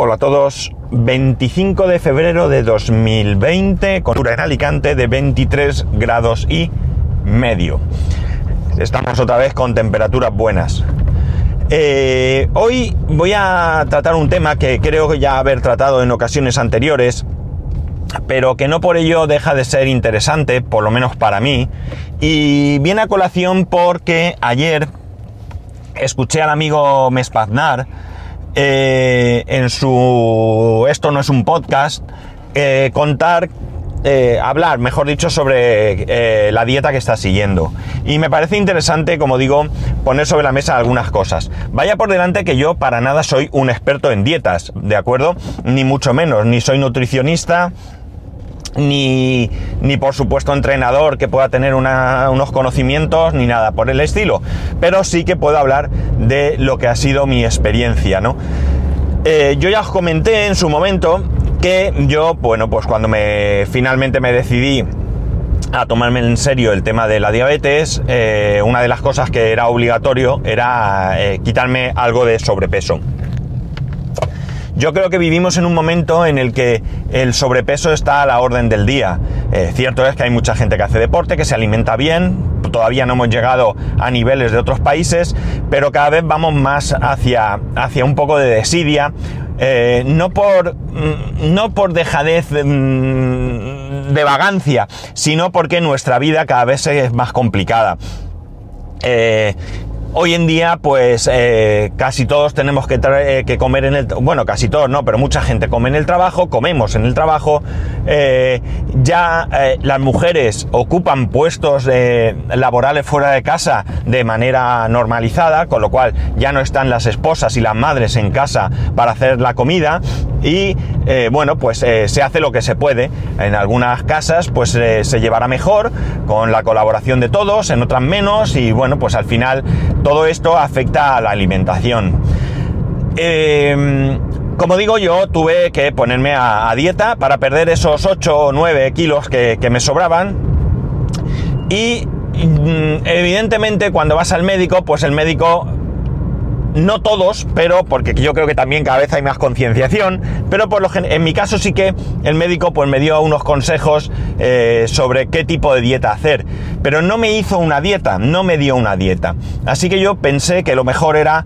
Hola a todos, 25 de febrero de 2020, con en Alicante de 23 grados y medio. Estamos otra vez con temperaturas buenas. Eh, hoy voy a tratar un tema que creo que ya haber tratado en ocasiones anteriores, pero que no por ello deja de ser interesante, por lo menos para mí, y viene a colación porque ayer escuché al amigo Mespaznar, eh, en su Esto no es un podcast, eh, contar, eh, hablar, mejor dicho, sobre la dieta que está siguiendo. Y me parece interesante, como digo, poner sobre la mesa algunas cosas. Vaya por delante que yo para nada soy un experto en dietas, ¿de acuerdo? Ni mucho menos, ni soy nutricionista, ni, ni por supuesto entrenador que pueda tener unos conocimientos, ni nada por el estilo. Pero sí que puedo hablar de lo que ha sido mi experiencia, ¿no? Eh, yo ya os comenté en su momento que yo, bueno, pues cuando me finalmente me decidí a tomarme en serio el tema de la diabetes, eh, una de las cosas que era obligatorio era eh, quitarme algo de sobrepeso. Yo creo que vivimos en un momento en el que el sobrepeso está a la orden del día. Eh, cierto es que hay mucha gente que hace deporte, que se alimenta bien, todavía no hemos llegado a niveles de otros países, pero cada vez vamos más hacia, hacia un poco de desidia, eh, no, por, mm, no por dejadez mm, de vagancia, sino porque nuestra vida cada vez es más complicada. Eh, Hoy en día, pues eh, casi todos tenemos que, eh, que, comer en el... Bueno, casi todos no, pero mucha gente come en el trabajo, comemos en el trabajo. Eh, ya las mujeres ocupan puestos laborales fuera de casa de manera normalizada, con lo cual ya no están las esposas y las madres en casa para hacer la comida. Y bueno, pues se hace lo que se puede. En algunas casas, pues se llevará mejor, con la colaboración de todos, en otras menos, y bueno, pues al final todo esto afecta a la alimentación. Em, como digo yo, tuve que ponerme a, dieta para perder esos 8 o 9 kilos que, que me sobraban. Y mm, evidentemente cuando vas al médico, pues el médico no todos, pero porque yo creo que también cada vez hay más concienciación, pero por lo en mi caso sí que el médico pues me dio unos consejos eh, sobre qué tipo de dieta hacer, pero no me hizo una dieta, no me dio una dieta. Así que yo pensé que lo mejor era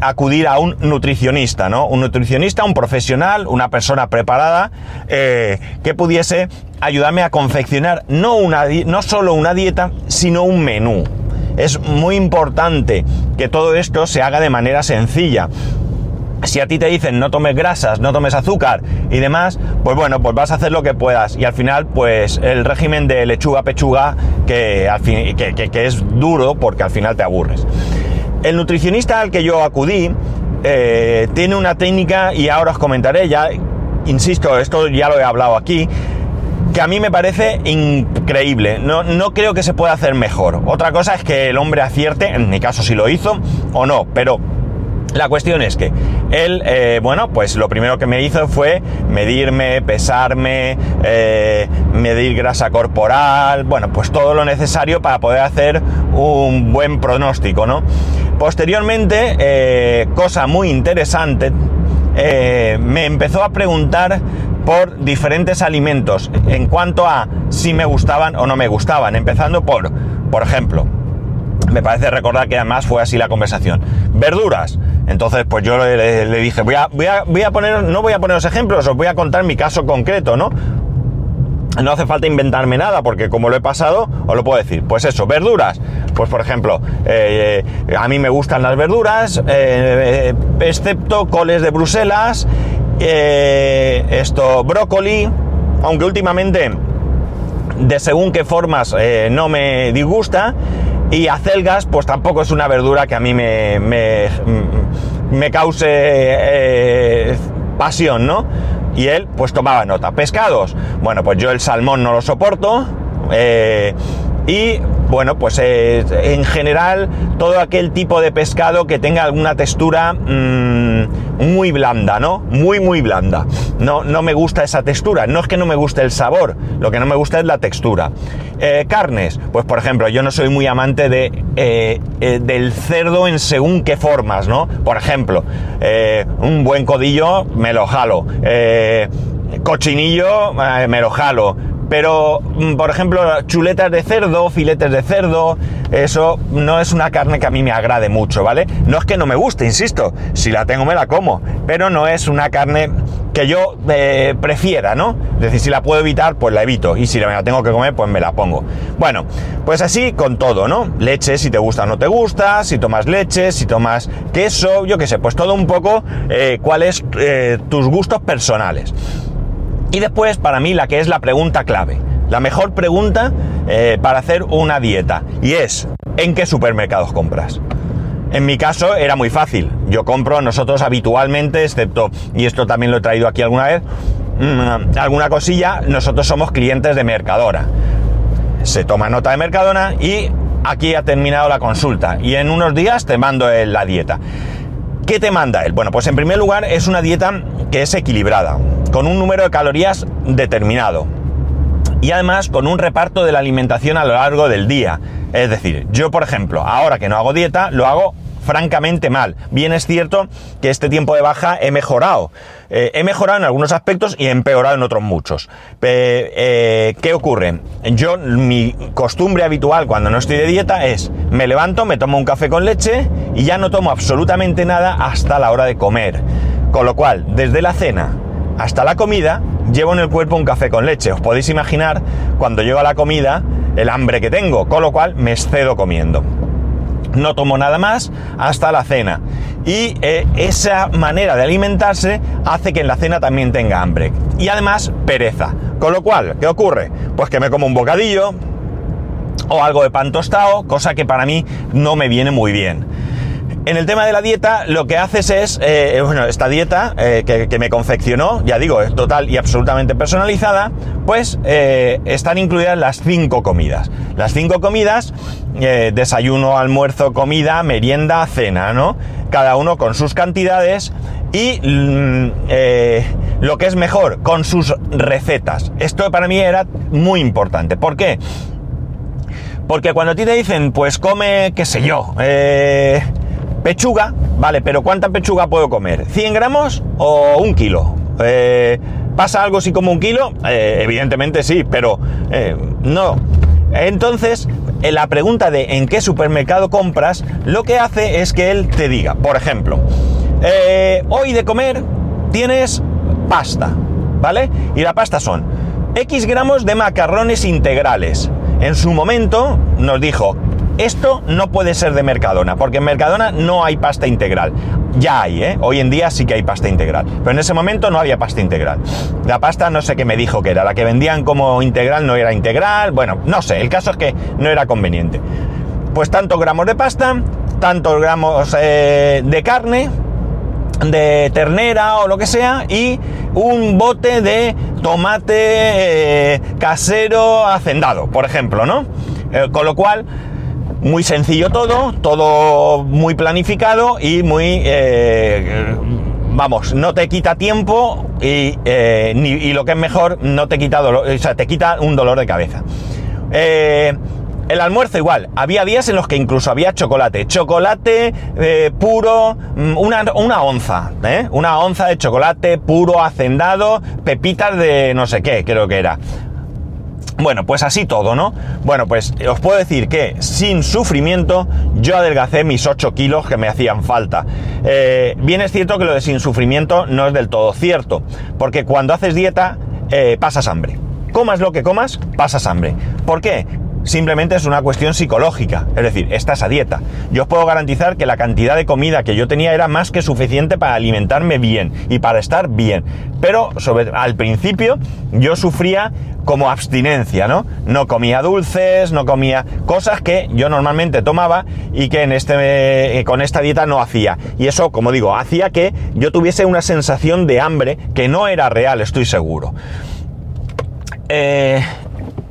acudir a un nutricionista, ¿no? Un nutricionista, un profesional, una persona preparada eh, que pudiese ayudarme a confeccionar no, una, no solo una dieta, sino un menú. Es muy importante que todo esto se haga de manera sencilla. Si a ti te dicen no tomes grasas, no tomes azúcar y demás, pues bueno, pues vas a hacer lo que puedas. Y al final, pues el régimen de lechuga pechuga, que, al fin, que, es duro porque al final te aburres. El nutricionista al que yo acudí eh, tiene una técnica y ahora os comentaré ya, insisto, esto ya lo he hablado aquí, a mí me parece increíble. No, no creo que se pueda hacer mejor. Otra cosa es que el hombre acierte, en mi caso si lo hizo o no, pero la cuestión es que él, eh, bueno, pues lo primero que me hizo fue medirme, pesarme, eh, medir grasa corporal, bueno, pues todo lo necesario para poder hacer un buen pronóstico, ¿no? Posteriormente, eh, cosa muy interesante, me empezó a preguntar por diferentes alimentos en cuanto a si me gustaban o no me gustaban, empezando por, por ejemplo, me parece recordar que además fue así la conversación. Verduras. Entonces, pues yo le, dije, voy a, voy, a, voy a, poner, no voy a poner los ejemplos, os voy a contar mi caso concreto, ¿no? No hace falta inventarme nada, porque como lo he pasado, os lo puedo decir. Pues eso, verduras. Pues por ejemplo, eh, a mí me gustan las verduras, eh, excepto coles de Bruselas eh, esto, brócoli, aunque últimamente de según qué formas eh, no me disgusta. Y acelgas, pues tampoco es una verdura que a mí me, me, cause eh, pasión, ¿no? Y él, pues tomaba nota. Pescados, bueno, pues yo el salmón no lo soporto. y bueno, pues en general todo aquel tipo de pescado que tenga alguna textura mm, muy blanda, ¿no? Muy, muy blanda. No, no me gusta esa textura. No es que no me guste el sabor, lo que no me gusta es la textura. Eh, carnes, pues por ejemplo, yo no soy muy amante de, eh, eh, del cerdo en según qué formas, ¿no? Por ejemplo, un buen codillo me lo jalo. cochinillo me lo jalo pero, mm, por ejemplo, chuletas de cerdo, filetes de cerdo, eso no es una carne que a mí me agrade mucho, ¿vale? No es que no me guste, insisto, si la tengo me la como, pero no es una carne que yo eh, prefiera, ¿no? Es decir, si la puedo evitar, pues la evito, y si la tengo que comer, pues me la pongo. Bueno, pues así con todo, ¿no? Leche, si te gusta o no te gusta, si tomas leche, si tomas queso, yo qué sé, pues todo un poco eh, cuáles eh, tus gustos personales. Y después, para mí, la que es la pregunta clave, la mejor pregunta eh, para hacer una dieta, y es, ¿en qué supermercados compras? En mi caso era muy fácil. Yo compro nosotros habitualmente, excepto, y esto también lo he traído aquí alguna vez, mm, alguna cosilla, nosotros somos clientes de Mercadona. Se toma nota de Mercadona y aquí ha terminado la consulta. Y en unos días te mando la dieta. ¿Qué te manda él? Bueno, pues en primer lugar es una dieta que es equilibrada, con un número de calorías determinado y además con un reparto de la alimentación a lo largo del día. Es decir, yo por ejemplo, ahora que no hago dieta, lo hago francamente mal. Bien es cierto que este tiempo de baja he mejorado. Eh, he mejorado en algunos aspectos y he empeorado en otros muchos. Eh, ¿Qué ocurre? Yo, mi costumbre habitual cuando no estoy de dieta es, me levanto, me tomo un café con leche y ya no tomo absolutamente nada hasta la hora de comer. Con lo cual, desde la cena hasta la comida, llevo en el cuerpo un café con leche. Os podéis imaginar cuando llego a la comida el hambre que tengo, con lo cual me excedo comiendo no tomo nada más hasta la cena. Y eh, esa manera de alimentarse hace que en la cena también tenga hambre. Y además pereza. Con lo cual, ¿qué ocurre? Pues que me como un bocadillo o algo de pan tostado, cosa que para mí no me viene muy bien. En el tema de la dieta, lo que haces es, eh, bueno, esta dieta eh, que, me confeccionó, ya digo, es total y absolutamente personalizada, pues eh, están incluidas las cinco comidas. Las cinco comidas, desayuno, almuerzo, comida, merienda, cena, ¿no? Cada uno con sus cantidades y mm, lo que es mejor, con sus recetas. Esto para mí era muy importante. ¿Por qué? Porque cuando a ti te dicen, pues come, qué sé yo, eh, Pechuga, vale, pero ¿cuánta pechuga puedo comer? ¿100 gramos o un kilo? Eh, ¿Pasa algo si como un kilo? Eh, evidentemente sí, pero eh, no. Entonces, la pregunta de en qué supermercado compras, lo que hace es que él te diga, por ejemplo, hoy de comer tienes pasta, ¿vale? Y la pasta son X gramos de macarrones integrales. En su momento nos dijo esto no puede ser de Mercadona, porque en Mercadona no hay pasta integral. Ya hay, ¿eh? Hoy en día sí que hay pasta integral. Pero en ese momento no había pasta integral. La pasta no sé qué me dijo que era. La que vendían como integral no era integral. Bueno, no sé. El caso es que no era conveniente. Pues tantos gramos de pasta, tantos gramos eh, de carne, de ternera o lo que sea y un bote de tomate eh, casero hacendado, por ejemplo, ¿no? Con lo cual muy sencillo todo, todo muy planificado y muy... Eh, vamos, no te quita tiempo y, eh, y, lo que es mejor, no te quita dolor, o sea, te quita un dolor de cabeza. Eh, el almuerzo igual, había días en los que incluso había chocolate, chocolate puro, mm, una, una onza, una onza de chocolate puro, hacendado, pepitas de no sé qué, creo que era. Bueno, pues así todo, ¿no? Bueno, pues os puedo decir que sin sufrimiento yo adelgacé mis 8 kilos que me hacían falta. Eh, bien es cierto que lo de sin sufrimiento no es del todo cierto, porque cuando haces dieta eh, pasas hambre. Comas lo que comas, pasas hambre. ¿Por qué? Simplemente es una cuestión psicológica, es decir, estás a dieta. Yo os puedo garantizar que la cantidad de comida que yo tenía era más que suficiente para alimentarme bien y para estar bien. Pero al principio yo sufría como abstinencia, ¿no? No comía dulces, no comía cosas que yo normalmente tomaba y que este, eh, con esta dieta no hacía. Y eso, como digo, hacía que yo tuviese una sensación de hambre que no era real, estoy seguro. Eh,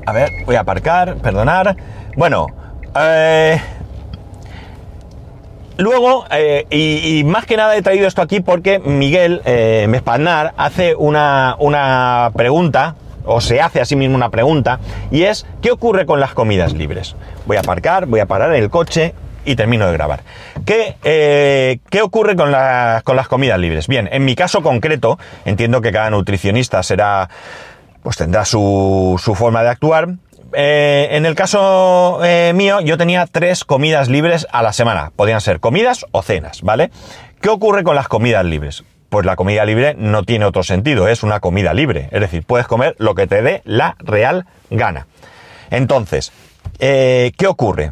a ver, voy a aparcar, perdonar. Bueno, eh, Luego, eh, y, más que nada he traído esto aquí porque Miguel eh, hace una, una pregunta, o se hace a sí mismo una pregunta, y es, ¿qué ocurre con las comidas libres? Voy a aparcar, voy a parar el coche y termino de grabar. ¿Qué, eh, ¿qué ocurre con, con las comidas libres? Bien, en mi caso concreto, entiendo que cada nutricionista será, pues tendrá su, su forma de actuar, eh, en el caso eh, mío, yo tenía tres comidas libres a la semana. Podían ser comidas o cenas, ¿vale? ¿Qué ocurre con las comidas libres? Pues la comida libre no tiene otro sentido, es una comida libre. Es decir, puedes comer lo que te dé la real gana. Entonces, eh, ¿qué ocurre?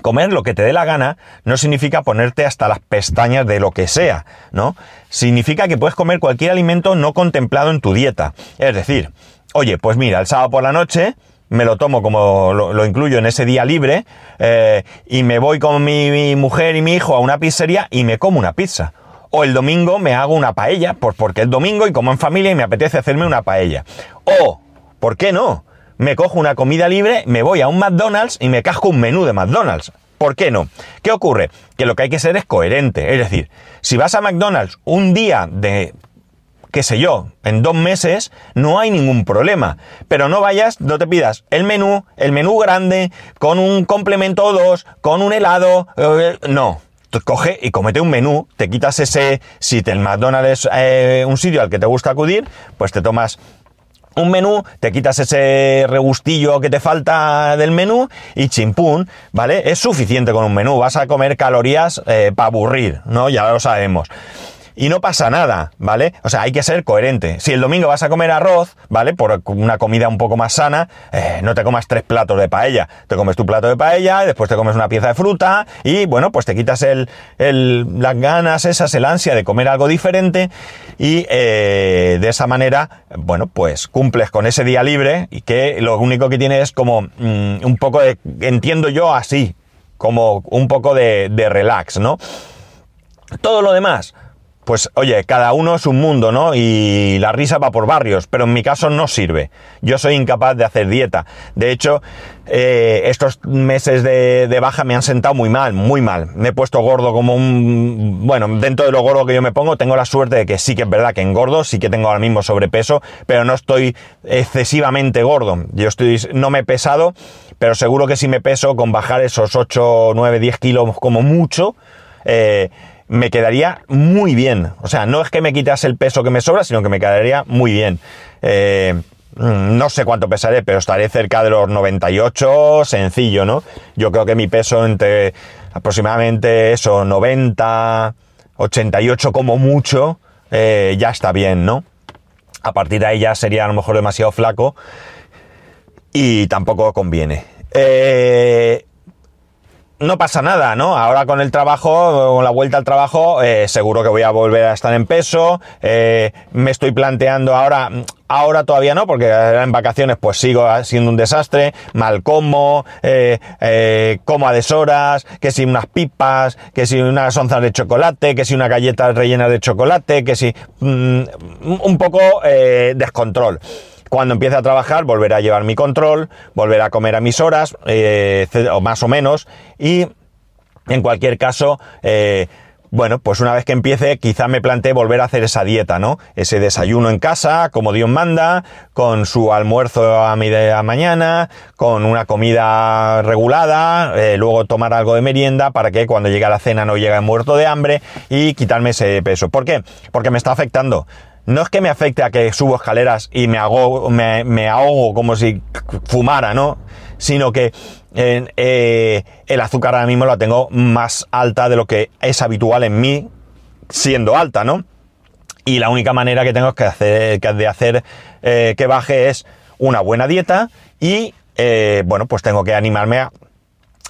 Comer lo que te dé la gana no significa ponerte hasta las pestañas de lo que sea, ¿no? Significa que puedes comer cualquier alimento no contemplado en tu dieta. Es decir, oye, pues mira, el sábado por la noche me lo tomo como lo, incluyo en ese día libre eh, y me voy con mi, mujer y mi hijo a una pizzería y me como una pizza. O el domingo me hago una paella, pues porque es domingo y como en familia y me apetece hacerme una paella. O, ¿por qué no? Me cojo una comida libre, me voy a un McDonald's y me casco un menú de McDonald's. ¿Por qué no? ¿Qué ocurre? Que lo que hay que ser es coherente. Es decir, si vas a McDonald's un día de qué sé yo, en dos meses no hay ningún problema. Pero no vayas, no te pidas el menú, el menú grande, con un complemento o dos, con un helado, eh, no. coge y comete un menú, te quitas ese, si el McDonald's es eh, un sitio al que te gusta acudir, pues te tomas un menú, te quitas ese regustillo que te falta del menú y chimpún, ¿vale? Es suficiente con un menú, vas a comer calorías eh, para aburrir, ¿no? Ya lo sabemos y no pasa nada, ¿vale? O sea, hay que ser coherente. Si el domingo vas a comer arroz, ¿vale? Por una comida un poco más sana, eh, no te comas tres platos de paella. Te comes tu plato de paella, después te comes una pieza de fruta y, bueno, pues te quitas el, las ganas esas, el ansia de comer algo diferente y eh, de esa manera, bueno, pues cumples con ese día libre y que lo único que tiene es como mm, un poco de, entiendo yo así, como un poco de, de relax, ¿no? Todo lo demás, pues oye, cada uno es un mundo, ¿no? Y la risa va por barrios, pero en mi caso no sirve. Yo soy incapaz de hacer dieta. De hecho, eh, estos meses de, baja me han sentado muy mal, muy mal. Me he puesto gordo como un... Bueno, dentro de lo gordo que yo me pongo, tengo la suerte de que sí que es verdad que engordo, sí que tengo ahora mismo sobrepeso, pero no estoy excesivamente gordo. Yo estoy, no me he pesado, pero seguro que si me peso con bajar esos 8, 9, 10 kilos como mucho, eh, me quedaría muy bien. O sea, no es que me quitas el peso que me sobra, sino que me quedaría muy bien. Eh, mm, no sé cuánto pesaré, pero estaré cerca de los 98, sencillo, ¿no? Yo creo que mi peso entre aproximadamente eso, 90, 88 como mucho, eh, ya está bien, ¿no? A partir de ahí ya sería a lo mejor demasiado flaco y tampoco conviene. Eh, no pasa nada, ¿no? Ahora con el trabajo, con la vuelta al trabajo, eh, seguro que voy a volver a estar en peso. Eh, me estoy planteando ahora, ahora todavía no, porque en vacaciones pues sigo siendo un desastre, mal como, eh, como a deshoras, que si unas pipas, que si unas onzas de chocolate, que si una galleta rellena de chocolate, que si mm, un poco descontrol. Cuando empiece a trabajar, volveré a llevar mi control, volveré a comer a mis horas, eh, o más o menos, y en cualquier caso, eh, bueno, pues una vez que empiece, quizá me plantee volver a hacer esa dieta, ¿no? Ese desayuno en casa, como Dios manda, con su almuerzo a media mañana, con una comida regulada, eh, luego tomar algo de merienda para que cuando llegue a la cena no llegue muerto de hambre y quitarme ese peso. ¿Por qué? Porque me está afectando no es que me afecte a que subo escaleras y me, hago, me, ahogo como si fumara, ¿no? Sino que eh, el azúcar ahora mismo la tengo más alta de lo que es habitual en mí, siendo alta, ¿no? Y la única manera que tengo que hacer, de hacer eh, que baje es una buena dieta y, eh, bueno, pues tengo que animarme a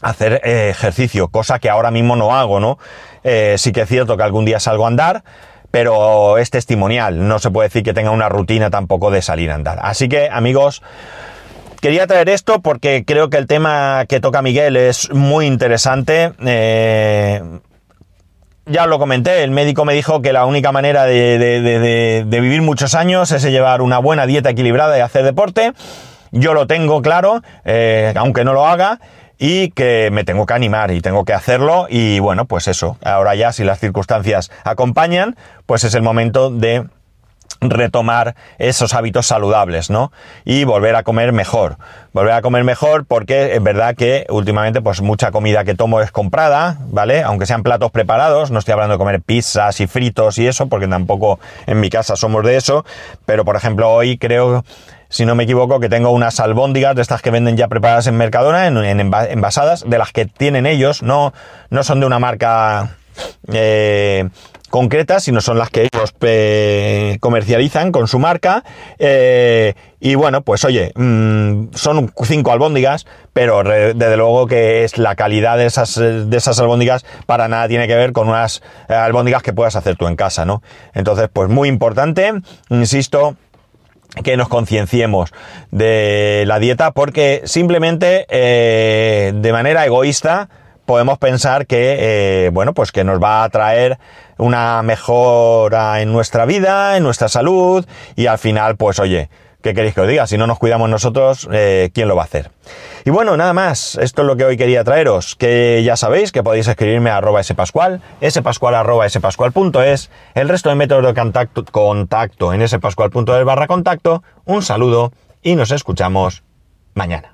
hacer ejercicio, cosa que ahora mismo no hago, ¿no? sí que es cierto que algún día salgo a andar, pero es testimonial, no se puede decir que tenga una rutina tampoco de salir a andar. Así que, amigos, quería traer esto porque creo que el tema que toca Miguel es muy interesante. Eh, ya lo comenté, el médico me dijo que la única manera de, vivir muchos años es llevar una buena dieta equilibrada y hacer deporte. Yo lo tengo claro, eh, aunque no lo haga. Y que me tengo que animar y tengo que hacerlo y bueno, pues eso, ahora ya si las circunstancias acompañan, pues es el momento de retomar esos hábitos saludables, ¿no? Y volver a comer mejor. Volver a comer mejor porque es verdad que últimamente pues mucha comida que tomo es comprada, ¿vale? Aunque sean platos preparados, no estoy hablando de comer pizzas y fritos y eso, porque tampoco en mi casa somos de eso, pero por ejemplo hoy creo si no me equivoco, que tengo unas albóndigas de estas que venden ya preparadas en Mercadona, en, envasadas, de las que tienen ellos, no, no son de una marca eh, concretas, sino son las que ellos eh, comercializan con su marca. Eh, y bueno, pues oye, mm, son cinco albóndigas, pero desde luego que es la calidad de esas, de esas albóndigas para nada tiene que ver con unas eh, albóndigas que puedas hacer tú en casa, ¿no? Entonces, pues muy importante, insisto, que nos concienciemos de la dieta porque simplemente de manera egoísta podemos pensar que, bueno, pues que nos va a traer una mejora en nuestra vida, en nuestra salud y al final, pues oye, ¿qué queréis que os diga? Si no nos cuidamos nosotros, eh, ¿quién lo va a hacer? Y bueno, nada más, esto es lo que hoy quería traeros, que ya sabéis que podéis escribirme a arroba spascual, spascual arroba spascual.es, el resto de métodos de contacto, contacto en spascual.es barra contacto, un saludo y nos escuchamos mañana.